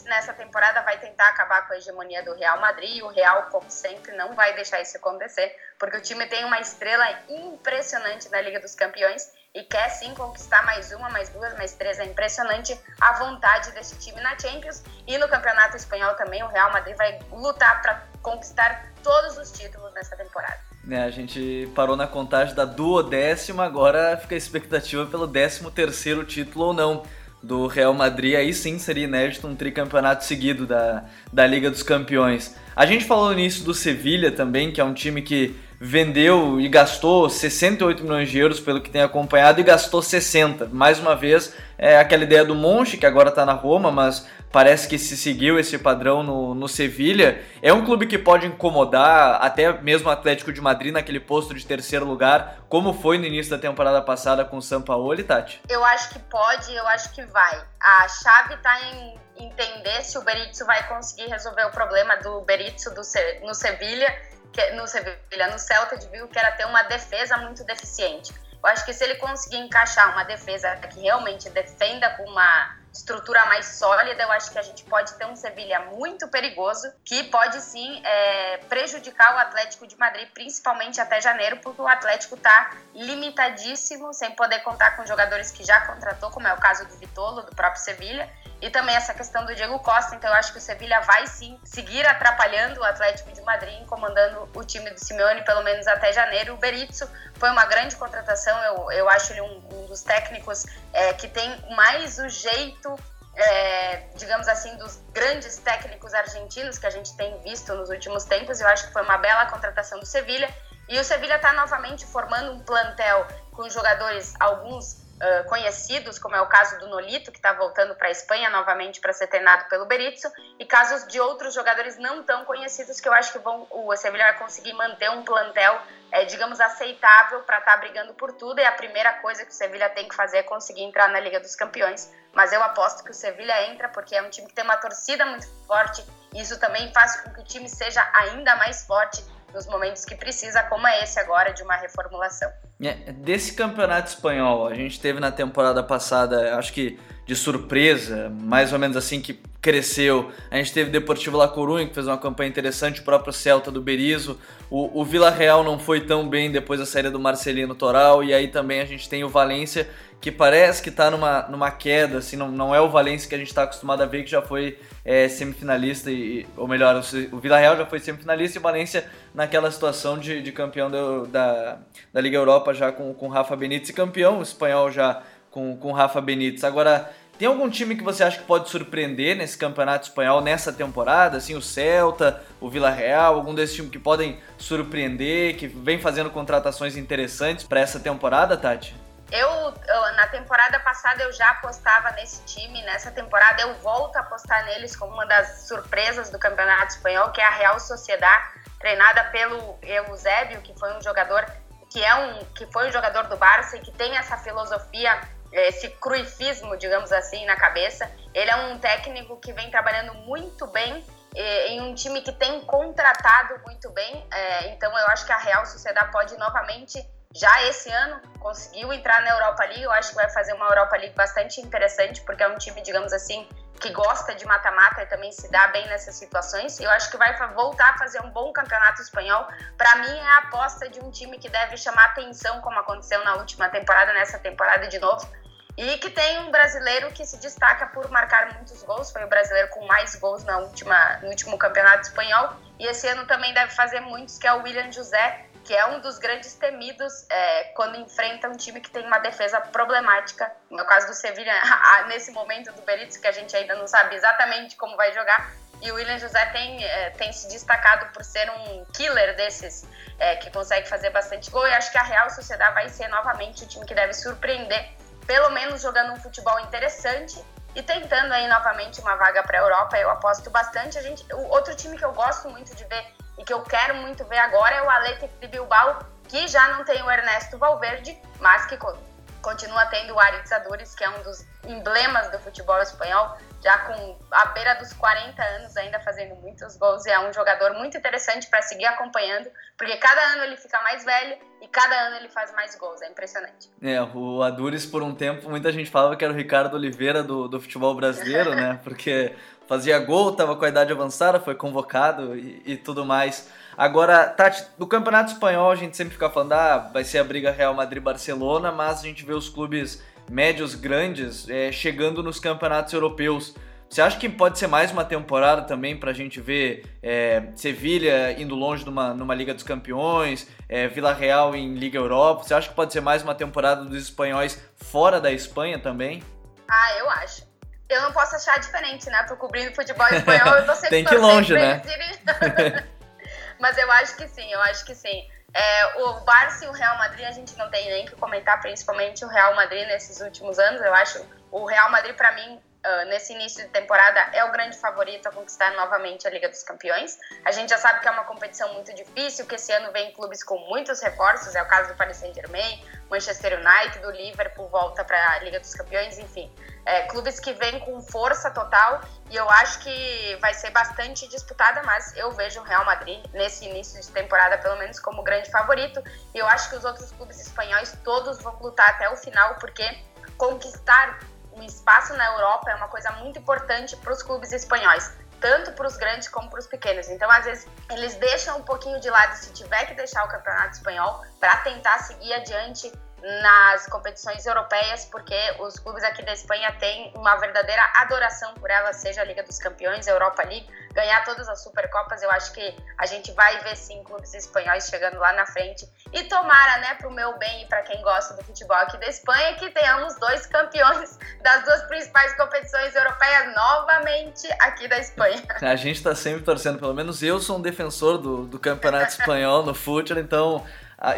nessa temporada vai tentar acabar com a hegemonia do Real Madrid e o Real, como sempre, não vai deixar isso acontecer, porque o time tem uma estrela impressionante na Liga dos Campeões e quer sim conquistar mais uma, mais duas, mais três. É impressionante a vontade desse time na Champions e no Campeonato Espanhol também. O Real Madrid vai lutar para conquistar todos os títulos nessa temporada. É, a gente parou na contagem da duodécima, agora fica a expectativa pelo décimo terceiro título ou não do Real Madrid. Aí sim seria inédito um tricampeonato seguido da, da Liga dos Campeões. A gente falou início do Sevilha também, que é um time que vendeu e gastou 68 milhões de euros pelo que tem acompanhado e gastou 60. Mais uma vez, é aquela ideia do Monche, que agora está na Roma, mas parece que se seguiu esse padrão no, no Sevilha. É um clube que pode incomodar até mesmo o Atlético de Madrid naquele posto de terceiro lugar, como foi no início da temporada passada com o Sampaoli, Tati? Eu acho que pode, eu acho que vai. A chave está em entender se o Berizzo vai conseguir resolver o problema do Berizzo do, no Sevilha que, no Sevilha, no Celta de Vigo, que era ter uma defesa muito deficiente. Eu acho que se ele conseguir encaixar uma defesa que realmente defenda com uma estrutura mais sólida, eu acho que a gente pode ter um Sevilha muito perigoso, que pode sim é, prejudicar o Atlético de Madrid, principalmente até janeiro, porque o Atlético está limitadíssimo, sem poder contar com jogadores que já contratou, como é o caso do Vitolo, do próprio Sevilha, e também essa questão do Diego Costa. Então, eu acho que o Sevilha vai sim seguir atrapalhando o Atlético de Madrid, comandando o time do Simeone pelo menos até janeiro. O Berizzo foi uma grande contratação, eu, eu acho ele um, dos técnicos é, que tem mais o jeito. É, digamos assim, dos grandes técnicos argentinos que a gente tem visto nos últimos tempos. Eu acho que foi uma bela contratação do Sevilha. E o Sevilha está novamente formando um plantel com jogadores, alguns uh, conhecidos, como é o caso do Nolito, que está voltando para a Espanha novamente para ser treinado pelo Berizzo, e casos de outros jogadores não tão conhecidos que eu acho que vão, o Sevilla vai conseguir manter um plantel, é, digamos, aceitável para estar tá brigando por tudo. E a primeira coisa que o Sevilla tem que fazer é conseguir entrar na Liga dos Campeões. Mas eu aposto que o Sevilla entra porque é um time que tem uma torcida muito forte. E isso também faz com que o time seja ainda mais forte nos momentos que precisa, como é esse agora de uma reformulação. É, desse campeonato espanhol, a gente teve na temporada passada, acho que de surpresa, mais ou menos assim que cresceu. A gente teve Deportivo La Coruña, que fez uma campanha interessante, o próprio Celta do Berizo. O, o Vila Real não foi tão bem depois da saída do Marcelino Toral. E aí também a gente tem o Valência, que parece que está numa, numa queda, assim, não, não é o Valência que a gente está acostumado a ver, que já foi é, semifinalista, e, ou melhor, o, o Vila Real já foi semifinalista e o Valência naquela situação de, de campeão do, da, da Liga Europa já com, com Rafa Benítez e campeão, espanhol já com, com Rafa Benítez. Agora, tem algum time que você acha que pode surpreender nesse campeonato espanhol nessa temporada? Assim, o Celta, o Vila Real, algum desses times que podem surpreender, que vem fazendo contratações interessantes para essa temporada, Tati? Eu, eu, na temporada passada eu já apostava nesse time, nessa temporada eu volto a apostar neles como uma das surpresas do Campeonato Espanhol, que é a Real Sociedad, treinada pelo Eusébio, que foi um jogador que é um que foi um jogador do Barça e que tem essa filosofia esse cruifismo, digamos assim, na cabeça. Ele é um técnico que vem trabalhando muito bem em um time que tem contratado muito bem. É, então eu acho que a Real Sociedade pode novamente, já esse ano, conseguiu entrar na Europa League. Eu acho que vai fazer uma Europa League bastante interessante, porque é um time, digamos assim, que gosta de mata-mata e também se dá bem nessas situações. Eu acho que vai voltar a fazer um bom campeonato espanhol. Para mim, é a aposta de um time que deve chamar atenção, como aconteceu na última temporada, nessa temporada de novo. E que tem um brasileiro que se destaca por marcar muitos gols. Foi o brasileiro com mais gols na última, no último campeonato espanhol. E esse ano também deve fazer muitos, que é o William José, que é um dos grandes temidos é, quando enfrenta um time que tem uma defesa problemática. No caso do Sevilha, nesse momento do Berizzo, que a gente ainda não sabe exatamente como vai jogar. E o William José tem, é, tem se destacado por ser um killer desses, é, que consegue fazer bastante gol. E acho que a Real Sociedade vai ser novamente o time que deve surpreender, pelo menos jogando um futebol interessante e tentando aí novamente uma vaga para a Europa. Eu aposto bastante. A gente, o outro time que eu gosto muito de ver e que eu quero muito ver agora é o Atlético de Bilbao, que já não tem o Ernesto Valverde, mas que continua tendo o Aritz Adures, que é um dos emblemas do futebol espanhol, já com a beira dos 40 anos ainda fazendo muitos gols e é um jogador muito interessante para seguir acompanhando, porque cada ano ele fica mais velho e cada ano ele faz mais gols, é impressionante. É, o Adures por um tempo muita gente falava que era o Ricardo Oliveira do, do futebol brasileiro, né? Porque fazia gol, estava com a idade avançada, foi convocado e, e, tudo mais. Agora, Tati, no Campeonato Espanhol a gente sempre fica falando, ah, vai ser a briga Real Madrid-Barcelona, mas a gente vê os clubes médios grandes é, chegando nos campeonatos europeus. Você acha que pode ser mais uma temporada também para a gente ver é, Sevilha indo longe numa, numa Liga dos Campeões, é, Vila Real em Liga Europa? Você acha que pode ser mais uma temporada dos espanhóis fora da Espanha também? Ah, eu acho. Eu não posso achar diferente, né? Tô cobrindo futebol espanhol, eu tô sempre Tem que ir longe, né? Mas eu acho que sim, eu acho que sim. É, o Barça e o Real Madrid a gente não tem nem que comentar, principalmente o Real Madrid nesses últimos anos. Eu acho o Real Madrid, para mim, uh, nesse início de temporada, é o grande favorito a conquistar novamente a Liga dos Campeões. A gente já sabe que é uma competição muito difícil, que esse ano vem clubes com muitos reforços, é o caso do Paris Saint-Germain, Manchester United, do Liverpool volta para a Liga dos Campeões, enfim. É, clubes que vêm com força total e eu acho que vai ser bastante disputada, mas eu vejo o Real Madrid nesse início de temporada, pelo menos, como grande favorito. E eu acho que os outros clubes espanhóis todos vão lutar até o final, porque conquistar um espaço na Europa é uma coisa muito importante para os clubes espanhóis, tanto para os grandes como para os pequenos. Então, às vezes, eles deixam um pouquinho de lado se tiver que deixar o campeonato espanhol para tentar seguir adiante nas competições europeias, porque os clubes aqui da Espanha têm uma verdadeira adoração por ela, seja a Liga dos Campeões, Europa League, ganhar todas as Supercopas. Eu acho que a gente vai ver sim clubes espanhóis chegando lá na frente. E tomara, né, pro meu bem e para quem gosta do futebol aqui da Espanha, que tenhamos dois campeões das duas principais competições europeias novamente aqui da Espanha. A gente tá sempre torcendo, pelo menos eu sou um defensor do, do campeonato espanhol no futebol, então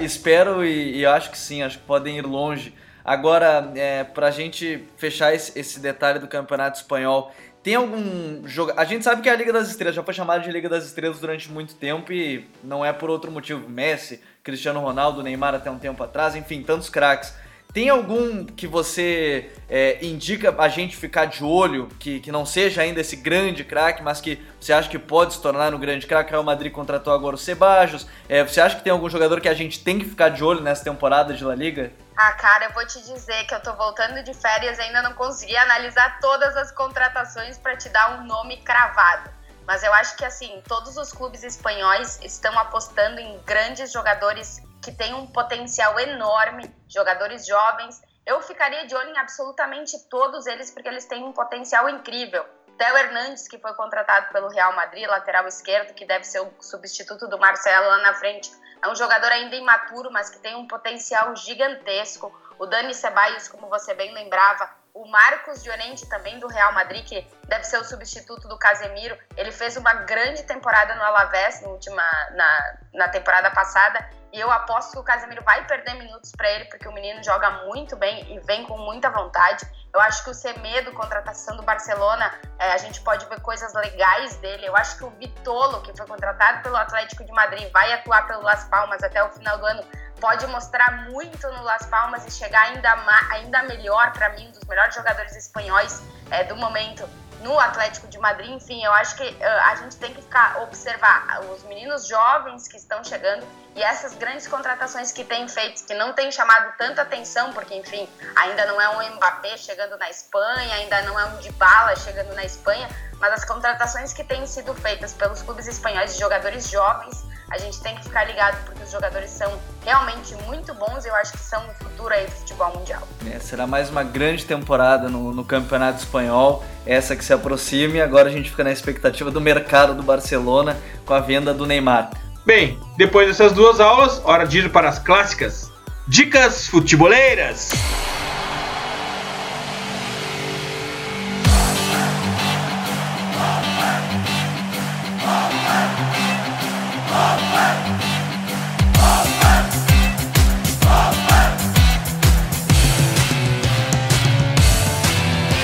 espero e, e, acho que sim, acho que podem ir longe. Agora, é, para a gente fechar esse, esse, detalhe do Campeonato Espanhol, tem algum jogo. A gente sabe que é a Liga das Estrelas já foi chamada de Liga das Estrelas durante muito tempo e não é por outro motivo. Messi, Cristiano Ronaldo, Neymar até um tempo atrás, enfim, tantos craques. Tem algum que você é, indica a gente ficar de olho, que, que não seja ainda esse grande craque, mas que você acha que pode se tornar um grande craque? Real Madrid contratou agora o Sebajos. É, você acha que tem algum jogador que a gente tem que ficar de olho nessa temporada de La Liga? Ah, cara, eu vou te dizer que eu tô voltando de férias e ainda não consegui analisar todas as contratações para te dar um nome cravado. Mas eu acho que, assim, todos os clubes espanhóis estão apostando em grandes jogadores que têm um potencial enorme, jogadores jovens. Eu ficaria de olho em absolutamente todos eles, porque eles têm um potencial incrível. Theo Hernandes, que foi contratado pelo Real Madrid, lateral esquerdo, que deve ser o substituto do Marcelo lá na frente, é um jogador ainda imaturo, mas que tem um potencial gigantesco. O Dani Ceballos, como você bem lembrava, o Marcos Llorente também do Real Madrid, que deve ser o substituto do Casemiro, ele fez uma grande temporada no Alavés na última na, na temporada passada e eu aposto que o Casemiro vai perder minutos para ele, porque o menino joga muito bem e vem com muita vontade. Eu acho que o Semedo, contratação do Barcelona, é, a gente pode ver coisas legais dele. Eu acho que o Vitolo, que foi contratado pelo Atlético de Madrid, vai atuar pelo Las Palmas até o final do ano, pode mostrar muito no Las Palmas e chegar ainda, ainda melhor para mim, um dos melhores jogadores espanhóis é, do momento no Atlético de Madrid. Enfim, eu acho que uh, a gente tem que ficar observar os meninos jovens que estão chegando e essas grandes contratações que têm feito, que não têm chamado tanta atenção, porque enfim, ainda não é um Mbappé chegando na Espanha, ainda não é um Dybala chegando na Espanha, mas as contratações que têm sido feitas pelos clubes espanhóis de jogadores jovens a gente tem que ficar ligado porque os jogadores são realmente muito bons e eu acho que são o futuro aí do futebol mundial. É, será mais uma grande temporada no, no, Campeonato Espanhol, essa que se aproxima e agora a gente fica na expectativa do mercado do Barcelona com a venda do Neymar. Bem, depois dessas duas aulas, hora de ir para as clássicas. Dicas futeboleiras!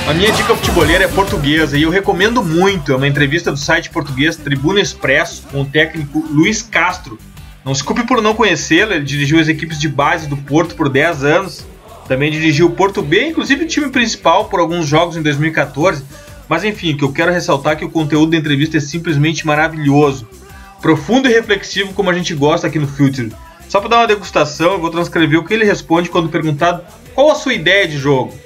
A minha dica futebolera é portuguesa e eu recomendo muito. É uma entrevista do site português Tribuna Expresso com o técnico Luiz Castro. Não se culpe por não conhecê-lo, ele dirigiu as equipes de base do Porto por 10 anos. Também dirigiu o Porto B, inclusive o time principal por alguns jogos em 2014. Mas enfim, o que eu quero ressaltar é que o conteúdo da entrevista é simplesmente maravilhoso. Profundo e reflexivo como a gente gosta aqui no Future. Só para dar uma degustação, eu vou transcrever o que ele responde quando perguntado qual a sua ideia de jogo.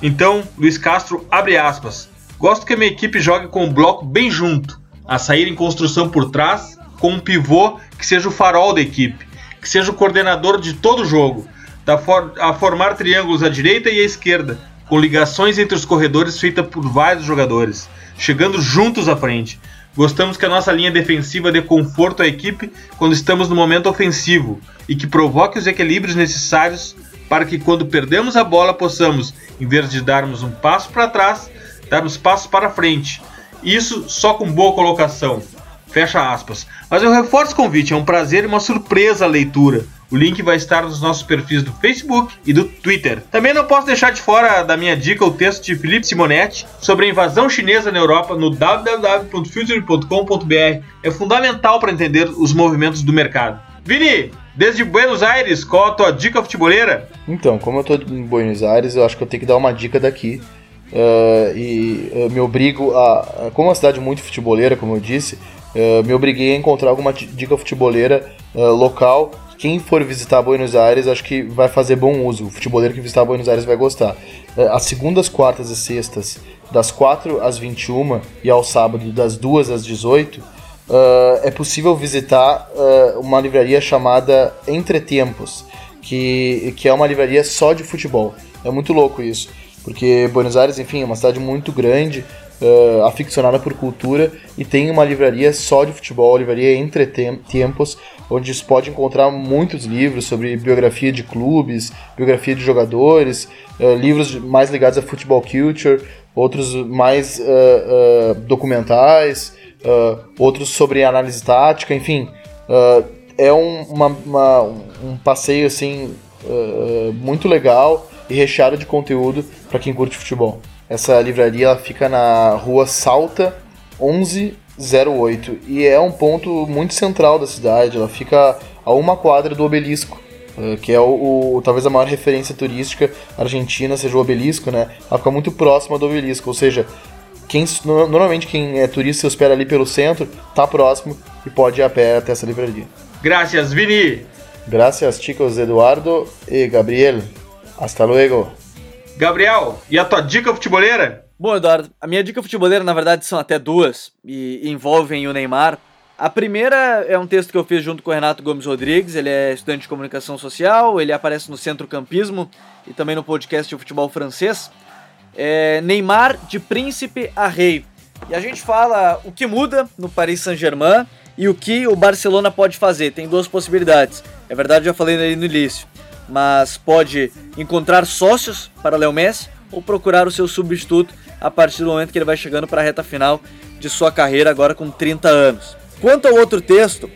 Então, Luiz Castro abre aspas. Gosto que a minha equipe jogue com o bloco bem junto, a sair em construção por trás, com um pivô que seja o farol da equipe, que seja o coordenador de todo o jogo, for a formar triângulos à direita e à esquerda, com ligações entre os corredores feita por vários jogadores, chegando juntos à frente. Gostamos que a nossa linha defensiva dê conforto à equipe quando estamos no momento ofensivo e que provoque os equilíbrios necessários para que quando perdemos a bola possamos, em vez de darmos um passo para trás, darmos passos para frente. Isso só com boa colocação. Fecha aspas. Mas eu reforço o convite, é um prazer e uma surpresa a leitura. O link vai estar nos nossos perfis do Facebook e do Twitter. Também não posso deixar de fora da minha dica o texto de Felipe Simonetti sobre a invasão chinesa na Europa no www.future.com.br. É fundamental para entender os movimentos do mercado. Vini, desde Buenos Aires, qual a tua dica futeboleira? Então, como eu tô em Buenos Aires, eu acho que eu tenho que dar uma dica daqui. Uh, e eu me obrigo a. Como é uma cidade muito futeboleira, como eu disse, uh, me obriguei a encontrar alguma dica futeboleira uh, local quem for visitar Buenos Aires, acho que vai fazer bom uso. O futeboleiro que visitar Buenos Aires vai gostar. As segundas, quartas e sextas, das 4 às 21 e ao sábado, das 2 às 18, uh, é possível visitar uh, uma livraria chamada Entretempos, que, que é uma livraria só de futebol. É muito louco isso, porque Buenos Aires, enfim, é uma cidade muito grande, uh, aficionada por cultura e tem uma livraria só de futebol, a livraria Entre Tempos, onde se pode encontrar muitos livros sobre biografia de clubes, biografia de jogadores, livros mais ligados a futebol culture, outros mais uh, documentais, outros sobre análise tática, enfim, é um, uma, uma, um passeio assim muito legal e recheado de conteúdo para quem curte futebol. Essa livraria ela fica na rua Salta 1108 e é um ponto muito central da cidade. Ela fica a uma quadra do obelisco, que é o, o, talvez a maior referência turística argentina seja o obelisco, né? Ela fica muito próxima do obelisco, ou seja, quem, normalmente quem é turista se hospeda ali pelo centro, tá próximo e pode ir a pé até essa livraria. Graças, Vini! Graças, chicos Eduardo e Gabriel. Hasta luego! Gabriel, e a tua dica futeboleira? Bom, Eduardo, a minha dica futeboleira, na verdade, são até duas e envolvem o Neymar. A primeira é um texto que eu fiz junto com o Renato Gomes Rodrigues, ele é estudante de comunicação social, ele aparece no Centro Campismo e também no podcast de futebol francês. É Neymar de príncipe a rei. E a gente fala o que muda no Paris Saint-Germain e o que o Barcelona pode fazer. Tem duas possibilidades. É verdade, já falei ali no início mas pode encontrar sócios para Léo Messi ou procurar o seu substituto a partir do momento que ele vai chegando para a reta final de sua carreira, agora com 30 anos. Quanto ao outro texto,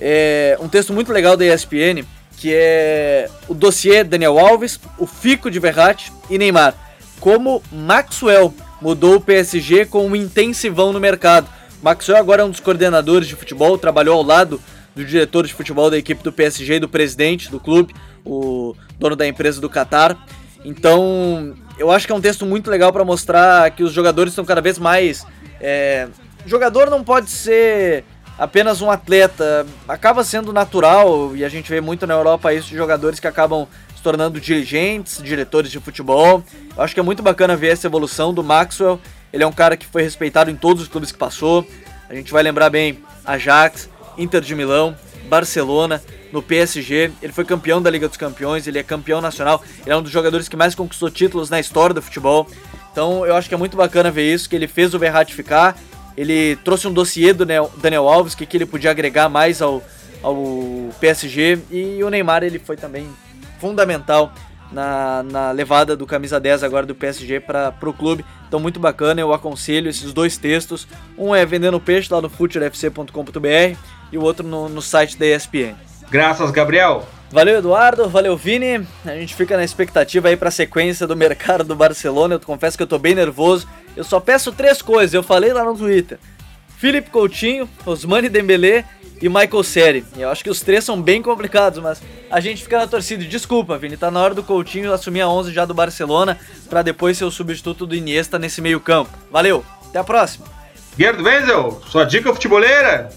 é um texto muito legal da ESPN, que é o dossiê Daniel Alves, o Fico de Verratti e Neymar. Como Maxwell mudou o PSG com um intensivão no mercado. Maxwell agora é um dos coordenadores de futebol, trabalhou ao lado do diretor de futebol da equipe do PSG e do presidente do clube o dono da empresa do Qatar. Então, eu acho que é um texto muito legal para mostrar que os jogadores estão cada vez mais. É... Jogador não pode ser apenas um atleta, acaba sendo natural e a gente vê muito na Europa isso de jogadores que acabam se tornando dirigentes, diretores de futebol. Eu acho que é muito bacana ver essa evolução do Maxwell. Ele é um cara que foi respeitado em todos os clubes que passou. A gente vai lembrar bem Ajax, Inter de Milão, Barcelona, no PSG. Ele foi campeão da Liga dos Campeões, ele é campeão nacional, ele é um dos jogadores que mais conquistou títulos na história do futebol. Então eu acho que é muito bacana ver isso, que ele fez o Verratti ficar, ele trouxe um dossiê do Daniel Alves, que, que ele podia agregar mais ao, ao PSG, e o Neymar ele foi também fundamental na, na levada do camisa 10 agora do PSG para o clube. Então muito bacana, eu aconselho esses dois textos. Um é Vendendo Peixe lá no futurefc.com.br e o outro no, no site da ESPN. Graças, Gabriel. Valeu, Eduardo. Valeu, Vini. A gente fica na expectativa aí para a sequência do mercado do Barcelona. Eu confesso que eu tô bem nervoso. Eu só peço três coisas. Eu falei lá no Twitter. Felipe Coutinho, Osmani Dembélé e Michael Seri. Eu acho que os três são bem complicados, mas a gente fica na torcida. Desculpa, Vini, tá na hora do Coutinho assumir a 11 já do Barcelona para depois ser o substituto do Iniesta nesse meio-campo. Valeu, até a próxima. Gerd Wenzel, sua dica futeboleira?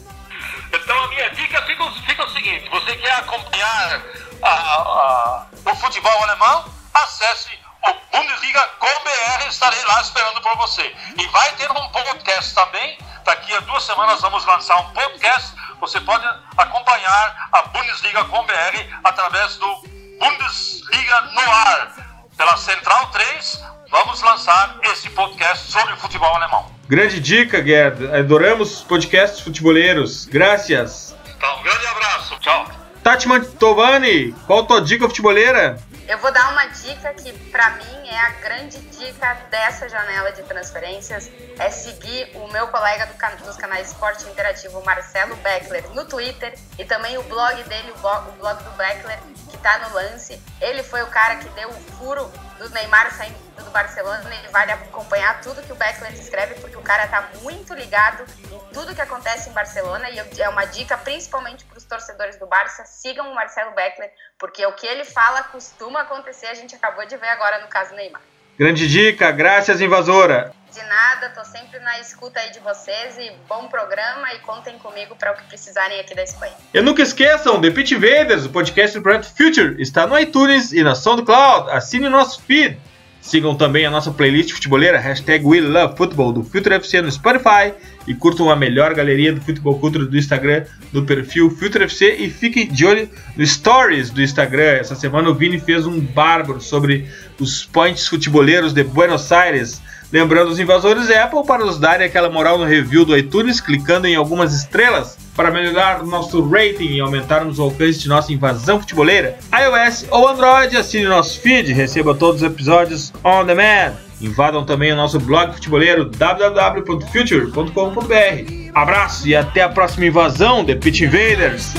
Então a minha dica fica, fica o seguinte: você quer acompanhar a, a, o futebol alemão? Acesse o Bundesliga com BR, estarei lá esperando por você. E vai ter um podcast também. Daqui a duas semanas vamos lançar um podcast. Você pode acompanhar a Bundesliga com BR através do Bundesliga no ar pela Central 3, vamos lançar esse podcast sobre o futebol alemão. Grande dica, Gerd. Adoramos podcasts futeboleiros. Graças. Então, um grande abraço. Tchau. Tati Mantovani, qual tua dica futeboleira? Eu vou dar uma dica que, para mim, é a grande dica dessa janela de transferências: é seguir o meu colega do dos canais Esporte Interativo, Marcelo Beckler, no Twitter e também o blog dele, o, o blog do Beckler, que tá no lance. Ele foi o cara que deu o furo do Neymar saindo do Barcelona. Ele vale acompanhar tudo que o Beckler escreve, porque o cara tá muito ligado em tudo que acontece em Barcelona. E é uma dica, principalmente para torcedores do Barça: sigam o Marcelo Beckler, porque o que ele fala costuma acontecer. A gente acabou de ver agora no caso Neymar. Grande dica, graças, invasora. De nada, tô sempre na escuta aí de vocês e bom programa e contem comigo para o que precisarem aqui da Espanha. E nunca esqueçam, The Pitch Invaders, o podcast do Projeto Future, está no iTunes e na SoundCloud. Assine nosso feed. Sigam também a nossa playlist futeboleira, hashtag WeLoveFootball do Future FC no Spotify e curtam a melhor galeria do futebol cultura do Instagram do perfil Future FC e fiquem de olho no Stories do Instagram. Essa semana o Vini fez um bárbaro sobre os points futeboleiros de Buenos Aires. Lembrando os invasores Apple para nos darem aquela moral no review do iTunes, clicando em algumas estrelas para melhorar nosso rating e aumentarmos o alcance de nossa invasão futeboleira. iOS ou Android, assine nosso feed, receba todos os episódios on demand. Invadam também o nosso blog futeboleiro www.future.com.br. Abraço e até a próxima invasão The Pitch Invaders!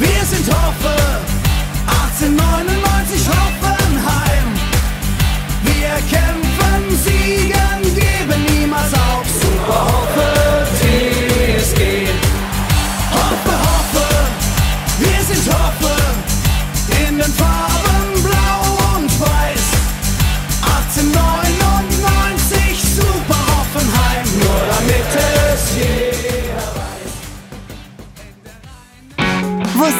Wir sind Hoffe, 18, 9,